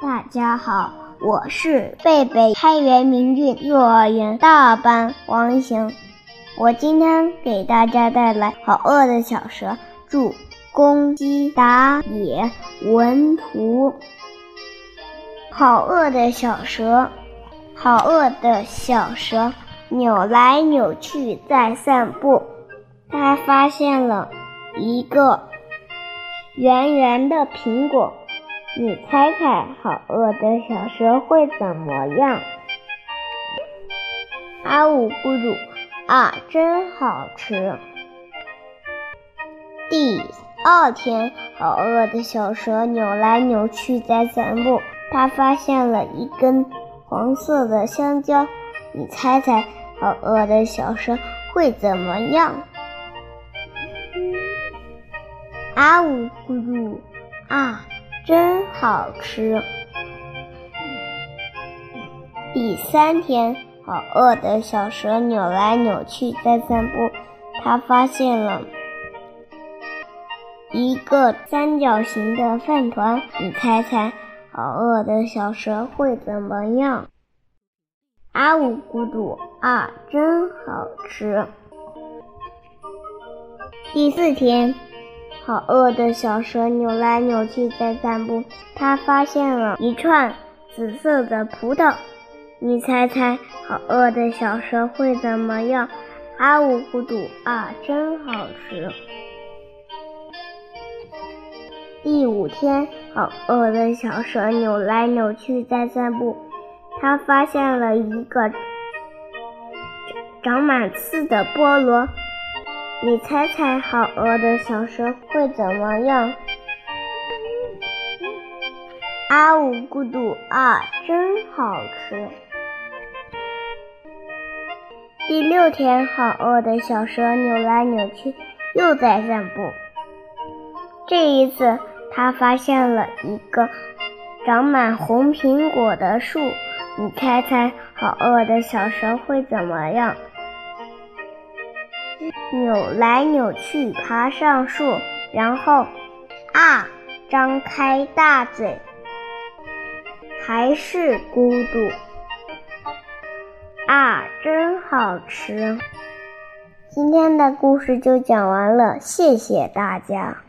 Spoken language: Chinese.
大家好，我是贝贝开元明郡幼儿园大班王行。我今天给大家带来《好饿的小蛇》，祝公鸡打野文图。好饿的小蛇，好饿的小蛇，扭来扭去在散步。它发现了一个圆圆的苹果。你猜猜，好饿的小蛇会怎么样？啊呜咕噜啊，真好吃！第二天，好饿的小蛇扭来扭去在散步，它发现了一根黄色的香蕉。你猜猜，好饿的小蛇会怎么样？啊呜咕噜啊！真好吃。第三天，好饿的小蛇扭来扭去在散步，它发现了一个三角形的饭团。你猜猜，好饿的小蛇会怎么样？啊呜咕嘟啊，真好吃。第四天。好饿的小蛇扭来扭去在散步，它发现了一串紫色的葡萄。你猜猜，好饿的小蛇会怎么样？啊呜咕嘟啊，真好吃！第五天，好饿的小蛇扭来扭去在散步，它发现了一个长满刺的菠萝。你猜猜，好饿的小蛇会怎么样？啊呜咕嘟啊，真好吃！第六天，好饿的小蛇扭来扭去，又在散步。这一次，它发现了一个长满红苹果的树。你猜猜，好饿的小蛇会怎么样？扭来扭去，爬上树，然后啊，张开大嘴，还是孤独啊，真好吃！今天的故事就讲完了，谢谢大家。